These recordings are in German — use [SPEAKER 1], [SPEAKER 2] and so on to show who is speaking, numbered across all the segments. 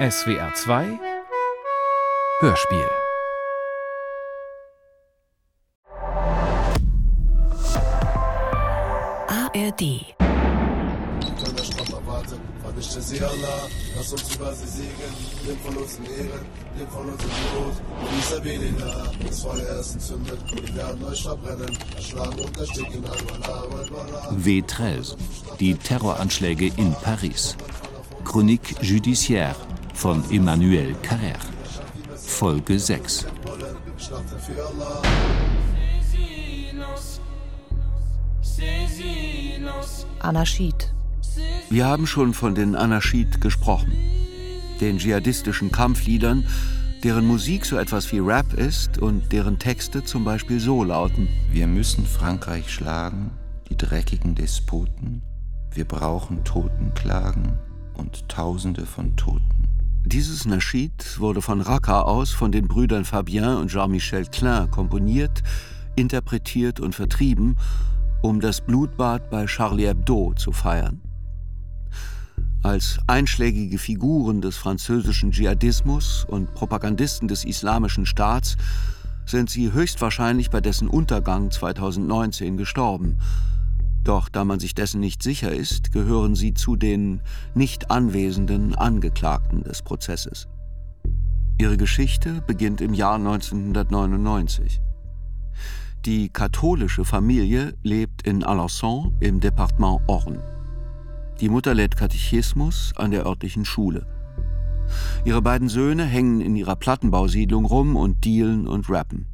[SPEAKER 1] SWR 2 Hörspiel
[SPEAKER 2] ARD
[SPEAKER 3] Vermischte sie Allah, lass uns über sie segeln, nimm von uns in Ehre, nimm von uns in Not, dieser weniger, das Feuer ist entzündet, wir werden euch verbrennen, erschlagen und ersticken,
[SPEAKER 4] W13, die Terroranschläge in Paris. Chronique judiciaire von Emmanuel Carrère. Folge 6.
[SPEAKER 2] Anarchid.
[SPEAKER 4] Wir haben schon von den Anarchid gesprochen. Den dschihadistischen Kampfliedern, deren Musik so etwas wie Rap ist und deren Texte zum Beispiel so lauten:
[SPEAKER 5] Wir müssen Frankreich schlagen, die dreckigen Despoten. Wir brauchen Totenklagen und Tausende von Toten.
[SPEAKER 4] Dieses Naschid wurde von Raqqa aus von den Brüdern Fabien und Jean-Michel Klein komponiert, interpretiert und vertrieben, um das Blutbad bei Charlie Hebdo zu feiern. Als einschlägige Figuren des französischen Dschihadismus und Propagandisten des Islamischen Staats sind sie höchstwahrscheinlich bei dessen Untergang 2019 gestorben. Doch da man sich dessen nicht sicher ist, gehören sie zu den nicht anwesenden Angeklagten des Prozesses. Ihre Geschichte beginnt im Jahr 1999. Die katholische Familie lebt in Alençon im Departement Orne. Die Mutter lädt Katechismus an der örtlichen Schule. Ihre beiden Söhne hängen in ihrer Plattenbausiedlung rum und dealen und rappen.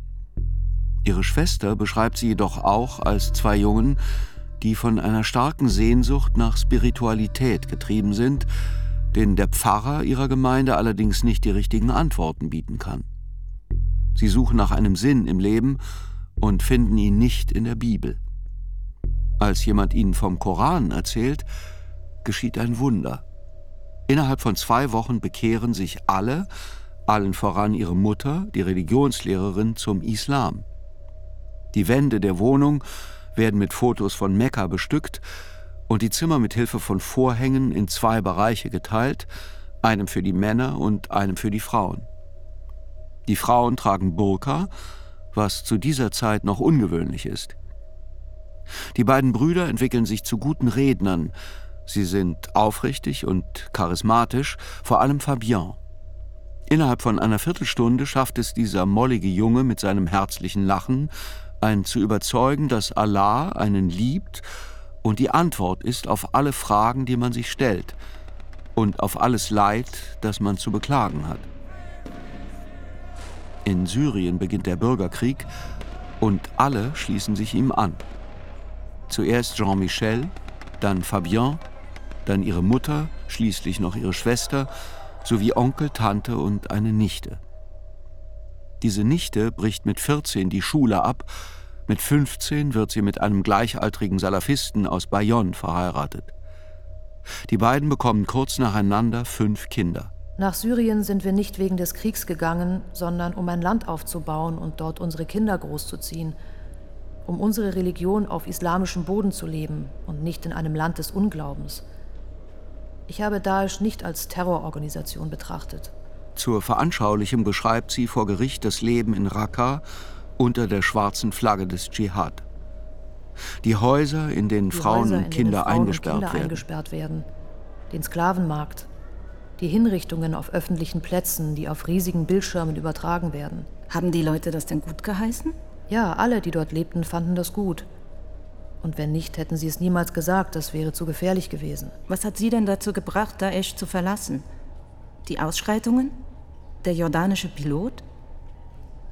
[SPEAKER 4] Ihre Schwester beschreibt sie jedoch auch als zwei Jungen, die von einer starken Sehnsucht nach Spiritualität getrieben sind, denen der Pfarrer ihrer Gemeinde allerdings nicht die richtigen Antworten bieten kann. Sie suchen nach einem Sinn im Leben und finden ihn nicht in der Bibel. Als jemand ihnen vom Koran erzählt, geschieht ein Wunder. Innerhalb von zwei Wochen bekehren sich alle, allen voran ihre Mutter, die Religionslehrerin, zum Islam. Die Wände der Wohnung werden mit Fotos von Mekka bestückt und die Zimmer mit Hilfe von Vorhängen in zwei Bereiche geteilt, einem für die Männer und einem für die Frauen. Die Frauen tragen Burka, was zu dieser Zeit noch ungewöhnlich ist. Die beiden Brüder entwickeln sich zu guten Rednern, Sie sind aufrichtig und charismatisch, vor allem Fabien. Innerhalb von einer Viertelstunde schafft es dieser mollige Junge mit seinem herzlichen Lachen, einen zu überzeugen, dass Allah einen liebt und die Antwort ist auf alle Fragen, die man sich stellt und auf alles Leid, das man zu beklagen hat. In Syrien beginnt der Bürgerkrieg und alle schließen sich ihm an. Zuerst Jean-Michel, dann Fabien dann ihre Mutter, schließlich noch ihre Schwester, sowie Onkel, Tante und eine Nichte. Diese Nichte bricht mit 14 die Schule ab, mit 15 wird sie mit einem gleichaltrigen Salafisten aus Bayonne verheiratet. Die beiden bekommen kurz nacheinander fünf Kinder.
[SPEAKER 2] Nach Syrien sind wir nicht wegen des Kriegs gegangen, sondern um ein Land aufzubauen und dort unsere Kinder großzuziehen, um unsere Religion auf islamischem Boden zu leben und nicht in einem Land des Unglaubens. Ich habe Daesh nicht als Terrororganisation betrachtet.
[SPEAKER 4] Zur Veranschaulichung beschreibt sie vor Gericht das Leben in Raqqa unter der schwarzen Flagge des Dschihad. Die Häuser, in denen
[SPEAKER 2] Die
[SPEAKER 4] Frauen
[SPEAKER 2] Häuser,
[SPEAKER 4] und
[SPEAKER 2] in
[SPEAKER 4] Kinder,
[SPEAKER 2] Frauen
[SPEAKER 4] eingesperrt,
[SPEAKER 2] und Kinder
[SPEAKER 4] werden.
[SPEAKER 2] eingesperrt werden. Den Sklavenmarkt. Die Hinrichtungen auf öffentlichen Plätzen, die auf riesigen Bildschirmen übertragen werden.
[SPEAKER 6] Haben die Leute das denn gut geheißen?
[SPEAKER 2] Ja, alle, die dort lebten, fanden das gut. Und wenn nicht, hätten sie es niemals gesagt, das wäre zu gefährlich gewesen.
[SPEAKER 6] Was hat sie denn dazu gebracht, Daesh zu verlassen? Die Ausschreitungen? Der jordanische Pilot?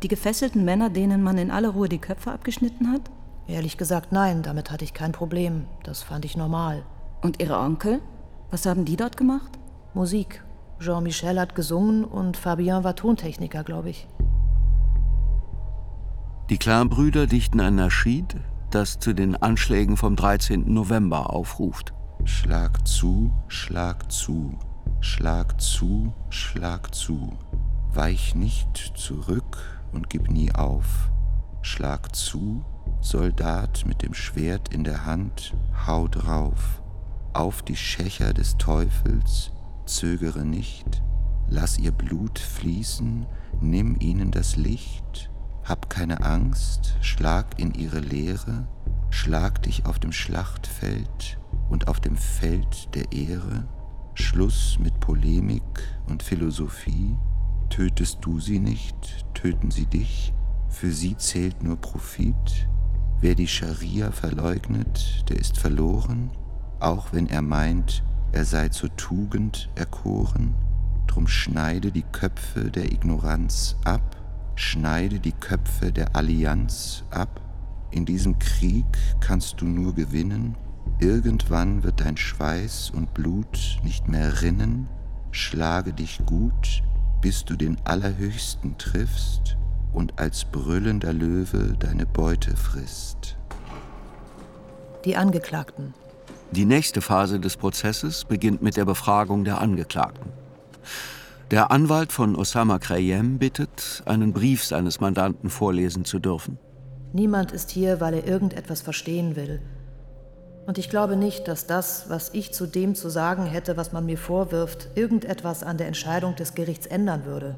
[SPEAKER 6] Die gefesselten Männer, denen man in aller Ruhe die Köpfe abgeschnitten hat?
[SPEAKER 2] Ehrlich gesagt, nein, damit hatte ich kein Problem. Das fand ich normal.
[SPEAKER 6] Und ihre Onkel? Was haben die dort gemacht?
[SPEAKER 2] Musik. Jean-Michel hat gesungen und Fabien war Tontechniker, glaube ich.
[SPEAKER 4] Die Clan-Brüder dichten ein Naschid, das zu den Anschlägen vom 13. November aufruft.
[SPEAKER 5] Schlag zu, schlag zu, schlag zu, schlag zu. Weich nicht zurück und gib nie auf. Schlag zu, Soldat mit dem Schwert in der Hand, hau drauf. Auf die Schächer des Teufels, zögere nicht. lass ihr Blut fließen, nimm ihnen das Licht, hab keine Angst, schlag in ihre Leere, schlag dich auf dem Schlachtfeld und auf dem Feld der Ehre, Schluss mit Polemik und Philosophie, tötest du sie nicht, töten sie dich, für sie zählt nur Profit, wer die Scharia verleugnet, der ist verloren, auch wenn er meint, er sei zur Tugend erkoren, drum schneide die Köpfe der Ignoranz ab, schneide die Köpfe der Allianz ab, in diesem Krieg kannst du nur gewinnen, Irgendwann wird dein Schweiß und Blut nicht mehr rinnen, schlage dich gut, bis du den Allerhöchsten triffst und als brüllender Löwe deine Beute frisst.
[SPEAKER 2] Die Angeklagten.
[SPEAKER 4] Die nächste Phase des Prozesses beginnt mit der Befragung der Angeklagten. Der Anwalt von Osama Krayem bittet, einen Brief seines Mandanten vorlesen zu dürfen.
[SPEAKER 2] Niemand ist hier, weil er irgendetwas verstehen will und ich glaube nicht, dass das, was ich zu dem zu sagen hätte, was man mir vorwirft, irgendetwas an der Entscheidung des Gerichts ändern würde.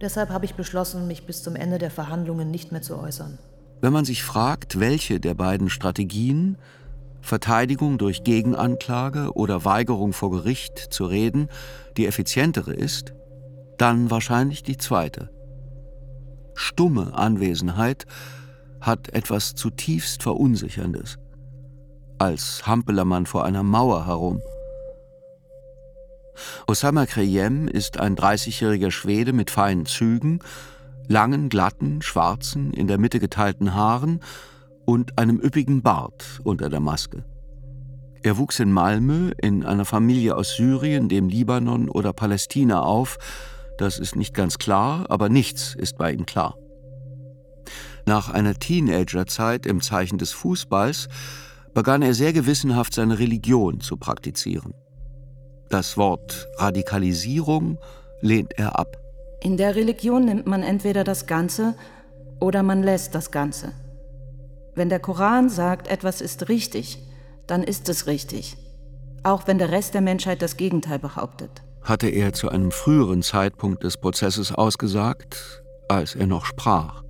[SPEAKER 2] Deshalb habe ich beschlossen, mich bis zum Ende der Verhandlungen nicht mehr zu äußern.
[SPEAKER 4] Wenn man sich fragt, welche der beiden Strategien, Verteidigung durch Gegenanklage oder Weigerung vor Gericht zu reden, die effizientere ist, dann wahrscheinlich die zweite. Stumme Anwesenheit hat etwas zutiefst Verunsicherndes als hampele man vor einer Mauer herum. Osama Kreyem ist ein 30-jähriger Schwede mit feinen Zügen, langen, glatten, schwarzen, in der Mitte geteilten Haaren und einem üppigen Bart unter der Maske. Er wuchs in Malmö in einer Familie aus Syrien, dem Libanon oder Palästina auf. Das ist nicht ganz klar, aber nichts ist bei ihm klar. Nach einer Teenagerzeit im Zeichen des Fußballs begann er sehr gewissenhaft seine Religion zu praktizieren. Das Wort Radikalisierung lehnt er ab.
[SPEAKER 6] In der Religion nimmt man entweder das Ganze oder man lässt das Ganze. Wenn der Koran sagt, etwas ist richtig, dann ist es richtig, auch wenn der Rest der Menschheit das Gegenteil behauptet.
[SPEAKER 4] Hatte er zu einem früheren Zeitpunkt des Prozesses ausgesagt, als er noch sprach.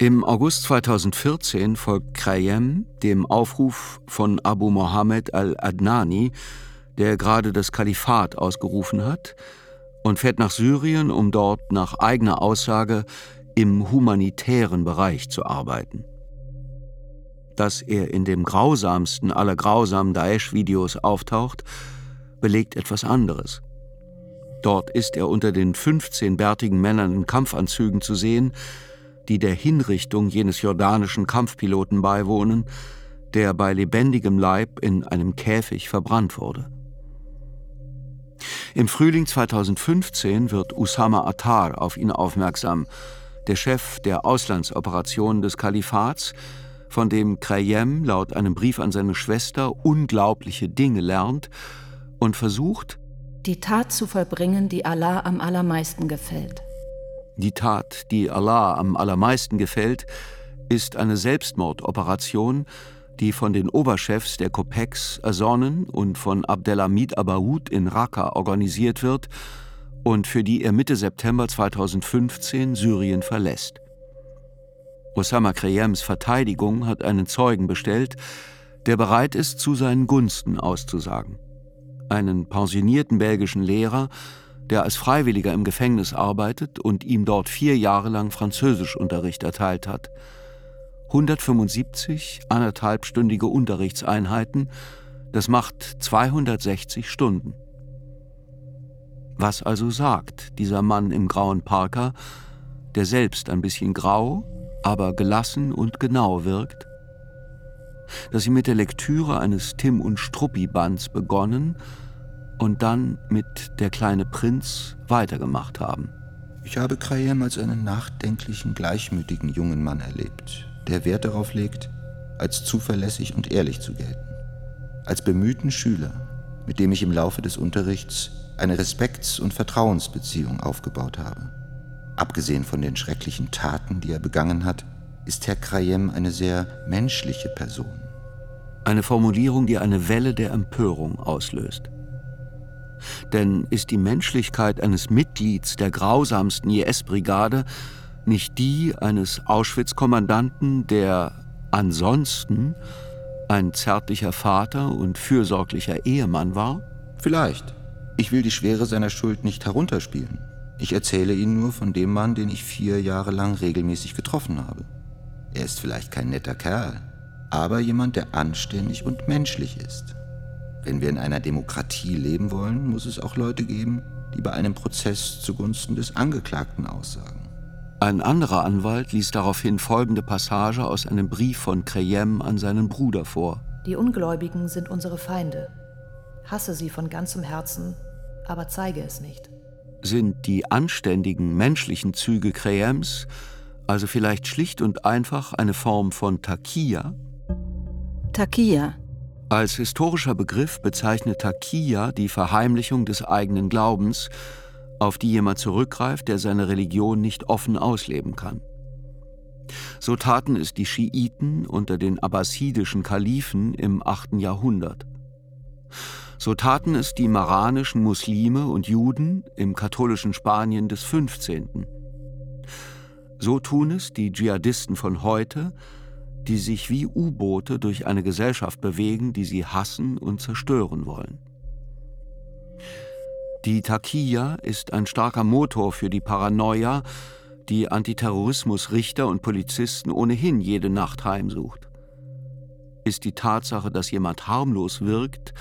[SPEAKER 4] Im August 2014 folgt Krayem dem Aufruf von Abu Mohammed al-Adnani, der gerade das Kalifat ausgerufen hat, und fährt nach Syrien, um dort nach eigener Aussage im humanitären Bereich zu arbeiten. Dass er in dem grausamsten aller grausamen Daesh-Videos auftaucht, belegt etwas anderes. Dort ist er unter den 15 bärtigen Männern in Kampfanzügen zu sehen, die der Hinrichtung jenes jordanischen Kampfpiloten beiwohnen, der bei lebendigem Leib in einem Käfig verbrannt wurde. Im Frühling 2015 wird Usama Attar auf ihn aufmerksam, der Chef der Auslandsoperationen des Kalifats, von dem Krayem laut einem Brief an seine Schwester unglaubliche Dinge lernt und versucht,
[SPEAKER 6] die Tat zu vollbringen, die Allah am allermeisten gefällt.
[SPEAKER 4] Die Tat, die Allah am allermeisten gefällt, ist eine Selbstmordoperation, die von den Oberchefs der Kopex ersonnen und von Abdelhamid Abaoud in Raqqa organisiert wird und für die er Mitte September 2015 Syrien verlässt. Osama Kreyems Verteidigung hat einen Zeugen bestellt, der bereit ist, zu seinen Gunsten auszusagen. Einen pensionierten belgischen Lehrer, der als Freiwilliger im Gefängnis arbeitet und ihm dort vier Jahre lang Französischunterricht erteilt hat. 175 anderthalbstündige Unterrichtseinheiten, das macht 260 Stunden. Was also sagt dieser Mann im grauen Parker, der selbst ein bisschen grau, aber gelassen und genau wirkt? Dass sie mit der Lektüre eines Tim und Struppi-Bands begonnen und dann mit Der kleine Prinz weitergemacht haben.
[SPEAKER 5] Ich habe Krayem als einen nachdenklichen, gleichmütigen jungen Mann erlebt, der Wert darauf legt, als zuverlässig und ehrlich zu gelten. Als bemühten Schüler, mit dem ich im Laufe des Unterrichts eine Respekts- und Vertrauensbeziehung aufgebaut habe. Abgesehen von den schrecklichen Taten, die er begangen hat, ist Herr Krayem eine sehr menschliche Person.
[SPEAKER 4] Eine Formulierung, die eine Welle der Empörung auslöst. Denn ist die Menschlichkeit eines Mitglieds der grausamsten IS-Brigade nicht die eines Auschwitz-Kommandanten, der ansonsten ein zärtlicher Vater und fürsorglicher Ehemann war?
[SPEAKER 5] Vielleicht. Ich will die Schwere seiner Schuld nicht herunterspielen. Ich erzähle Ihnen nur von dem Mann, den ich vier Jahre lang regelmäßig getroffen habe. Er ist vielleicht kein netter Kerl, aber jemand, der anständig und menschlich ist. Wenn wir in einer Demokratie leben wollen, muss es auch Leute geben, die bei einem Prozess zugunsten des Angeklagten aussagen.
[SPEAKER 4] Ein anderer Anwalt ließ daraufhin folgende Passage aus einem Brief von Creyem an seinen Bruder vor.
[SPEAKER 2] Die Ungläubigen sind unsere Feinde. Hasse sie von ganzem Herzen, aber zeige es nicht.
[SPEAKER 4] Sind die anständigen menschlichen Züge Creyems also vielleicht schlicht und einfach eine Form von Takia?
[SPEAKER 6] Takia.
[SPEAKER 4] Als historischer Begriff bezeichnet Takia die Verheimlichung des eigenen Glaubens, auf die jemand zurückgreift, der seine Religion nicht offen ausleben kann. So taten es die Schiiten unter den abbasidischen Kalifen im 8. Jahrhundert. So taten es die maranischen Muslime und Juden im katholischen Spanien des 15. So tun es die Dschihadisten von heute, die sich wie U-Boote durch eine Gesellschaft bewegen, die sie hassen und zerstören wollen. Die Takia ist ein starker Motor für die Paranoia, die Antiterrorismusrichter und Polizisten ohnehin jede Nacht heimsucht. Ist die Tatsache, dass jemand harmlos wirkt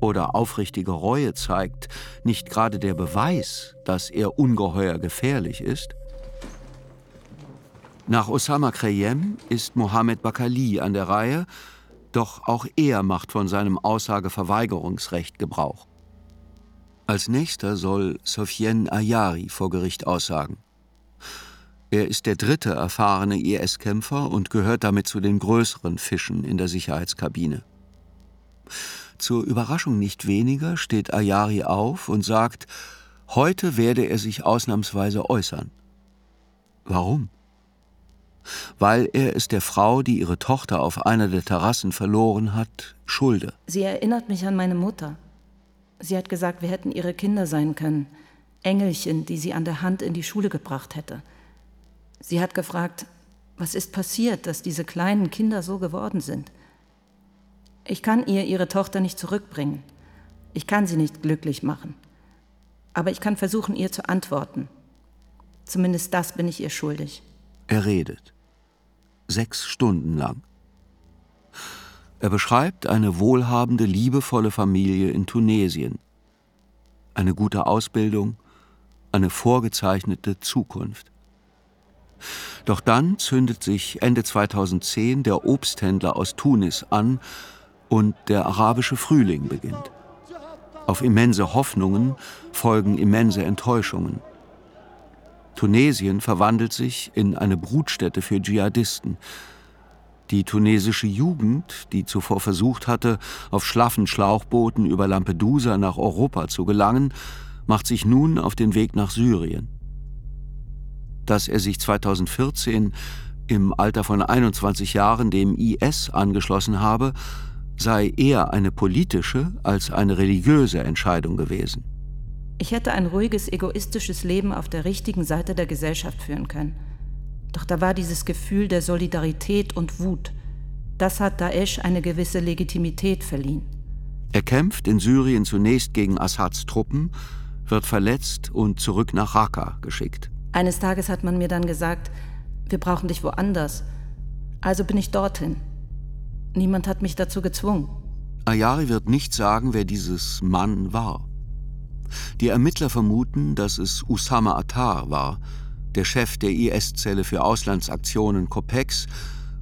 [SPEAKER 4] oder aufrichtige Reue zeigt, nicht gerade der Beweis, dass er ungeheuer gefährlich ist? Nach Osama Kreyem ist Mohammed Bakali an der Reihe, doch auch er macht von seinem Aussageverweigerungsrecht Gebrauch. Als nächster soll Sofiane Ayari vor Gericht aussagen. Er ist der dritte erfahrene IS-Kämpfer und gehört damit zu den größeren Fischen in der Sicherheitskabine. Zur Überraschung nicht weniger steht Ayari auf und sagt, heute werde er sich ausnahmsweise äußern. Warum? Weil er es der Frau, die ihre Tochter auf einer der Terrassen verloren hat, schulde.
[SPEAKER 6] Sie erinnert mich an meine Mutter. Sie hat gesagt, wir hätten ihre Kinder sein können, Engelchen, die sie an der Hand in die Schule gebracht hätte. Sie hat gefragt, was ist passiert, dass diese kleinen Kinder so geworden sind? Ich kann ihr ihre Tochter nicht zurückbringen. Ich kann sie nicht glücklich machen. Aber ich kann versuchen, ihr zu antworten. Zumindest das bin ich ihr schuldig.
[SPEAKER 4] Er redet sechs Stunden lang. Er beschreibt eine wohlhabende, liebevolle Familie in Tunesien, eine gute Ausbildung, eine vorgezeichnete Zukunft. Doch dann zündet sich Ende 2010 der Obsthändler aus Tunis an und der arabische Frühling beginnt. Auf immense Hoffnungen folgen immense Enttäuschungen. Tunesien verwandelt sich in eine Brutstätte für Dschihadisten. Die tunesische Jugend, die zuvor versucht hatte, auf schlaffen Schlauchbooten über Lampedusa nach Europa zu gelangen, macht sich nun auf den Weg nach Syrien. Dass er sich 2014 im Alter von 21 Jahren dem IS angeschlossen habe, sei eher eine politische als eine religiöse Entscheidung gewesen.
[SPEAKER 6] Ich hätte ein ruhiges, egoistisches Leben auf der richtigen Seite der Gesellschaft führen können. Doch da war dieses Gefühl der Solidarität und Wut. Das hat Daesh eine gewisse Legitimität verliehen.
[SPEAKER 4] Er kämpft in Syrien zunächst gegen Assads Truppen, wird verletzt und zurück nach Raqqa geschickt.
[SPEAKER 6] Eines Tages hat man mir dann gesagt, wir brauchen dich woanders. Also bin ich dorthin. Niemand hat mich dazu gezwungen.
[SPEAKER 4] Ayari wird nicht sagen, wer dieses Mann war. Die Ermittler vermuten, dass es Usama Attar war, der Chef der IS-Zelle für Auslandsaktionen Copex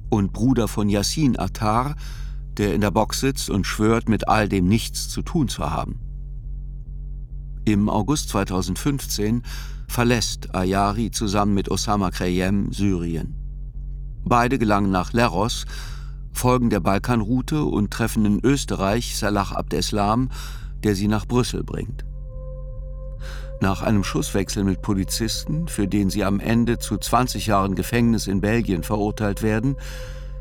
[SPEAKER 4] und Bruder von Yassin Attar, der in der Box sitzt und schwört, mit all dem nichts zu tun zu haben. Im August 2015 verlässt Ayari zusammen mit Osama Kreyem Syrien. Beide gelangen nach Leros, folgen der Balkanroute und treffen in Österreich Salah Abdeslam, der sie nach Brüssel bringt. Nach einem Schusswechsel mit Polizisten, für den sie am Ende zu 20 Jahren Gefängnis in Belgien verurteilt werden,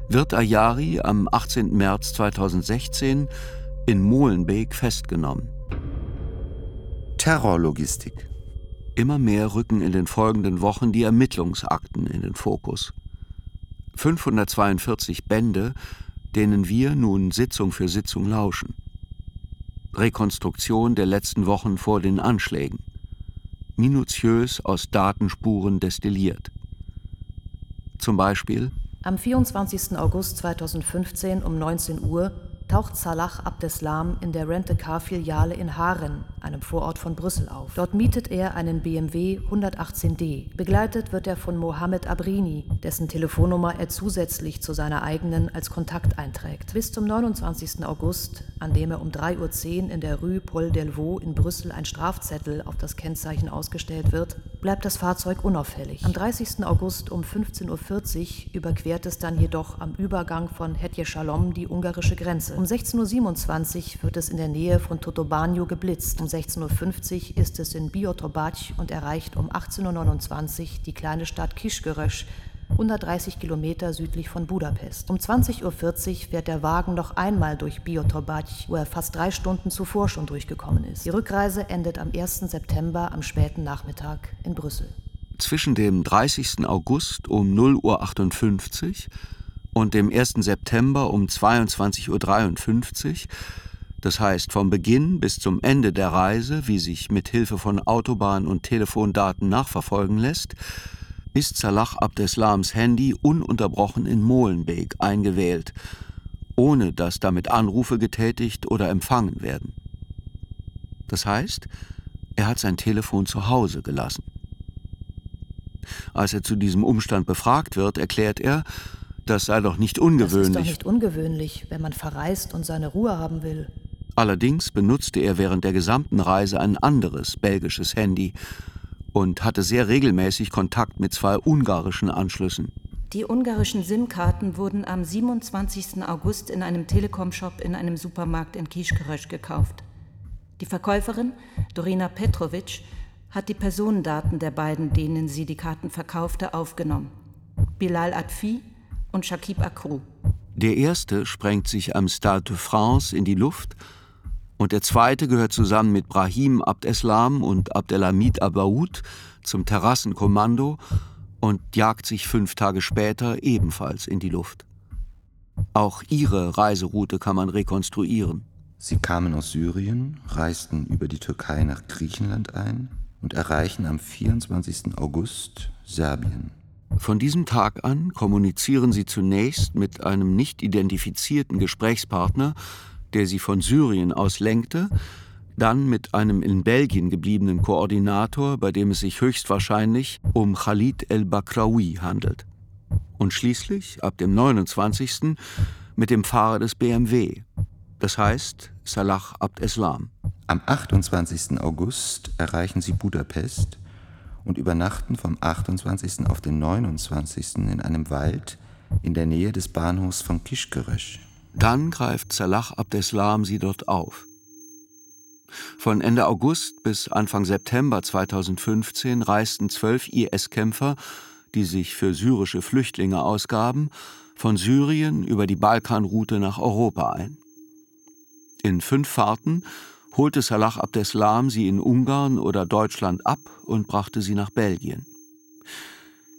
[SPEAKER 4] wird Ayari am 18. März 2016 in Molenbeek festgenommen.
[SPEAKER 5] Terrorlogistik.
[SPEAKER 4] Immer mehr rücken in den folgenden Wochen die Ermittlungsakten in den Fokus. 542 Bände, denen wir nun Sitzung für Sitzung lauschen. Rekonstruktion der letzten Wochen vor den Anschlägen. Minutiös aus Datenspuren destilliert. Zum Beispiel
[SPEAKER 2] Am 24. August 2015 um 19 Uhr taucht Salah Abdeslam in der Rent-A-Car-Filiale in Haren, einem Vorort von Brüssel, auf. Dort mietet er einen BMW 118D. Begleitet wird er von Mohamed Abrini, dessen Telefonnummer er zusätzlich zu seiner eigenen als Kontakt einträgt. Bis zum 29. August, an dem er um 3.10 Uhr in der Rue Paul Delvaux in Brüssel ein Strafzettel auf das Kennzeichen ausgestellt wird, bleibt das Fahrzeug unauffällig. Am 30. August um 15.40 Uhr überquert es dann jedoch am Übergang von Hetje Shalom die ungarische Grenze. Um 16.27 Uhr wird es in der Nähe von Totobanio geblitzt. Um 16.50 Uhr ist es in Biotrobac und erreicht um 18.29 Uhr die kleine Stadt Kischgerösch, 130 Kilometer südlich von Budapest. Um 20.40 Uhr fährt der Wagen noch einmal durch Biotrobac, wo er fast drei Stunden zuvor schon durchgekommen ist. Die Rückreise endet am 1. September am späten Nachmittag in Brüssel.
[SPEAKER 4] Zwischen dem 30. August um 0.58 Uhr und dem 1. September um 22.53 Uhr, das heißt vom Beginn bis zum Ende der Reise, wie sich mit Hilfe von Autobahn- und Telefondaten nachverfolgen lässt, ist Salah Abdeslams Handy ununterbrochen in Molenbeek eingewählt, ohne dass damit Anrufe getätigt oder empfangen werden. Das heißt, er hat sein Telefon zu Hause gelassen. Als er zu diesem Umstand befragt wird, erklärt er, das sei doch nicht ungewöhnlich. Das
[SPEAKER 2] ist doch nicht ungewöhnlich, wenn man verreist und seine Ruhe haben will.
[SPEAKER 4] Allerdings benutzte er während der gesamten Reise ein anderes belgisches Handy und hatte sehr regelmäßig Kontakt mit zwei ungarischen Anschlüssen.
[SPEAKER 6] Die ungarischen SIM-Karten wurden am 27. August in einem Telekom-Shop in einem Supermarkt in Kischkerösch gekauft. Die Verkäuferin, Dorina Petrovic, hat die Personendaten der beiden, denen sie die Karten verkaufte, aufgenommen. Bilal Adfi und Shakib Akrou.
[SPEAKER 4] Der erste sprengt sich am Stade de France in die Luft und der zweite gehört zusammen mit Brahim Abdeslam und Abdelhamid Abaoud zum Terrassenkommando und jagt sich fünf Tage später ebenfalls in die Luft. Auch ihre Reiseroute kann man rekonstruieren.
[SPEAKER 5] Sie kamen aus Syrien, reisten über die Türkei nach Griechenland ein und erreichen am 24. August Serbien.
[SPEAKER 4] Von diesem Tag an kommunizieren sie zunächst mit einem nicht identifizierten Gesprächspartner, der sie von Syrien aus lenkte, dann mit einem in Belgien gebliebenen Koordinator, bei dem es sich höchstwahrscheinlich um Khalid el-Bakraoui handelt. Und schließlich, ab dem 29. mit dem Fahrer des BMW, das heißt Salah Abd Eslam.
[SPEAKER 5] Am 28. August erreichen sie Budapest und übernachten vom 28. auf den 29. in einem Wald in der Nähe des Bahnhofs von Kischgerösch.
[SPEAKER 4] Dann greift Salah Abdeslam sie dort auf. Von Ende August bis Anfang September 2015 reisten zwölf IS-Kämpfer, die sich für syrische Flüchtlinge ausgaben, von Syrien über die Balkanroute nach Europa ein. In fünf Fahrten holte Salah Abdeslam sie in Ungarn oder Deutschland ab und brachte sie nach Belgien.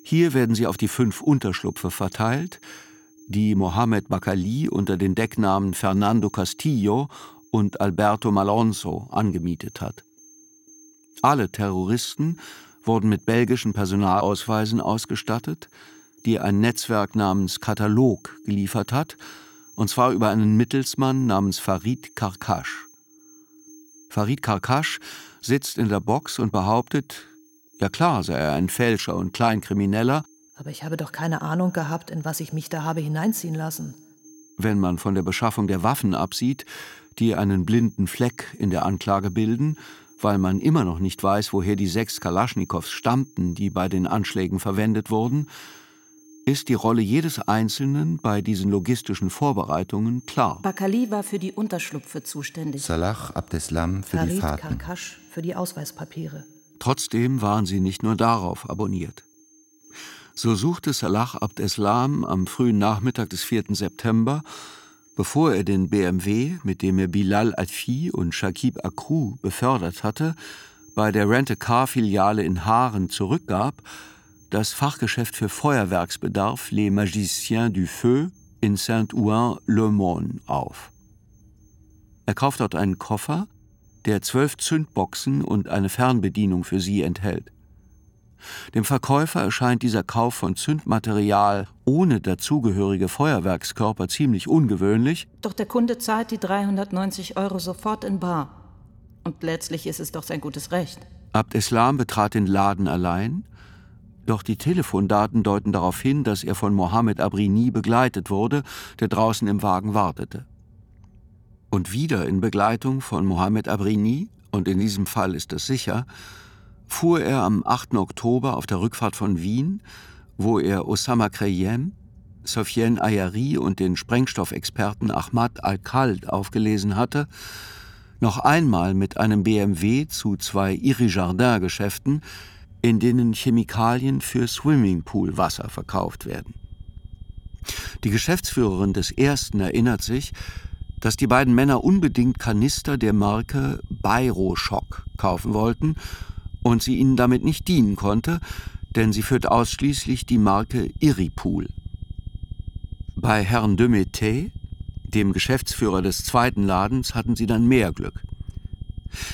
[SPEAKER 4] Hier werden sie auf die fünf Unterschlupfe verteilt, die Mohamed Bakali unter den Decknamen Fernando Castillo und Alberto Malonzo angemietet hat. Alle Terroristen wurden mit belgischen Personalausweisen ausgestattet, die ein Netzwerk namens Katalog geliefert hat, und zwar über einen Mittelsmann namens Farid Karkash. Farid Karkash sitzt in der Box und behauptet, ja klar sei er ein Fälscher und Kleinkrimineller,
[SPEAKER 2] aber ich habe doch keine Ahnung gehabt, in was ich mich da habe hineinziehen lassen.
[SPEAKER 4] Wenn man von der Beschaffung der Waffen absieht, die einen blinden Fleck in der Anklage bilden, weil man immer noch nicht weiß, woher die sechs Kalaschnikows stammten, die bei den Anschlägen verwendet wurden, ist die Rolle jedes Einzelnen bei diesen logistischen Vorbereitungen klar.
[SPEAKER 6] Bakali war für die Unterschlupfe zuständig.
[SPEAKER 5] Salah Abdeslam für
[SPEAKER 2] Farid
[SPEAKER 5] die Fahrten.
[SPEAKER 2] Karkash für die Ausweispapiere.
[SPEAKER 4] Trotzdem waren sie nicht nur darauf abonniert. So suchte Salah Abdeslam am frühen Nachmittag des 4. September, bevor er den BMW, mit dem er Bilal Adfi und Shakib Akrou befördert hatte, bei der Rent-A-Car-Filiale in Haaren zurückgab, das Fachgeschäft für Feuerwerksbedarf Les Magiciens du Feu in Saint-Ouen-le-Monde auf. Er kauft dort einen Koffer, der zwölf Zündboxen und eine Fernbedienung für sie enthält. Dem Verkäufer erscheint dieser Kauf von Zündmaterial ohne dazugehörige Feuerwerkskörper ziemlich ungewöhnlich.
[SPEAKER 6] Doch der Kunde zahlt die 390 Euro sofort in Bar. Und letztlich ist es doch sein gutes Recht.
[SPEAKER 4] Abd Eslam betrat den Laden allein, doch die Telefondaten deuten darauf hin, dass er von Mohammed Abrini begleitet wurde, der draußen im Wagen wartete. Und wieder in Begleitung von Mohammed Abrini, und in diesem Fall ist es sicher, fuhr er am 8. Oktober auf der Rückfahrt von Wien, wo er Osama Kreyem, Sofiane Ayari und den Sprengstoffexperten Ahmad Al-Khald aufgelesen hatte, noch einmal mit einem BMW zu zwei Iri-Jardin-Geschäften, in denen Chemikalien für Swimmingpoolwasser verkauft werden. Die Geschäftsführerin des ersten erinnert sich, dass die beiden Männer unbedingt Kanister der Marke Bayroschock kaufen wollten und sie ihnen damit nicht dienen konnte, denn sie führt ausschließlich die Marke Irripool. Bei Herrn de Mété, dem Geschäftsführer des zweiten Ladens, hatten sie dann mehr Glück.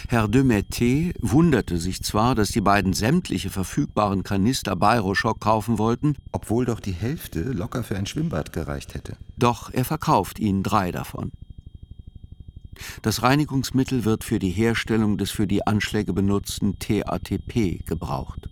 [SPEAKER 4] Herr de Mété wunderte sich zwar, dass die beiden sämtliche verfügbaren Kanister Bayroschock kaufen wollten,
[SPEAKER 5] obwohl doch die Hälfte locker für ein Schwimmbad gereicht hätte.
[SPEAKER 4] Doch er verkauft ihnen drei davon. Das Reinigungsmittel wird für die Herstellung des für die Anschläge benutzten TATP gebraucht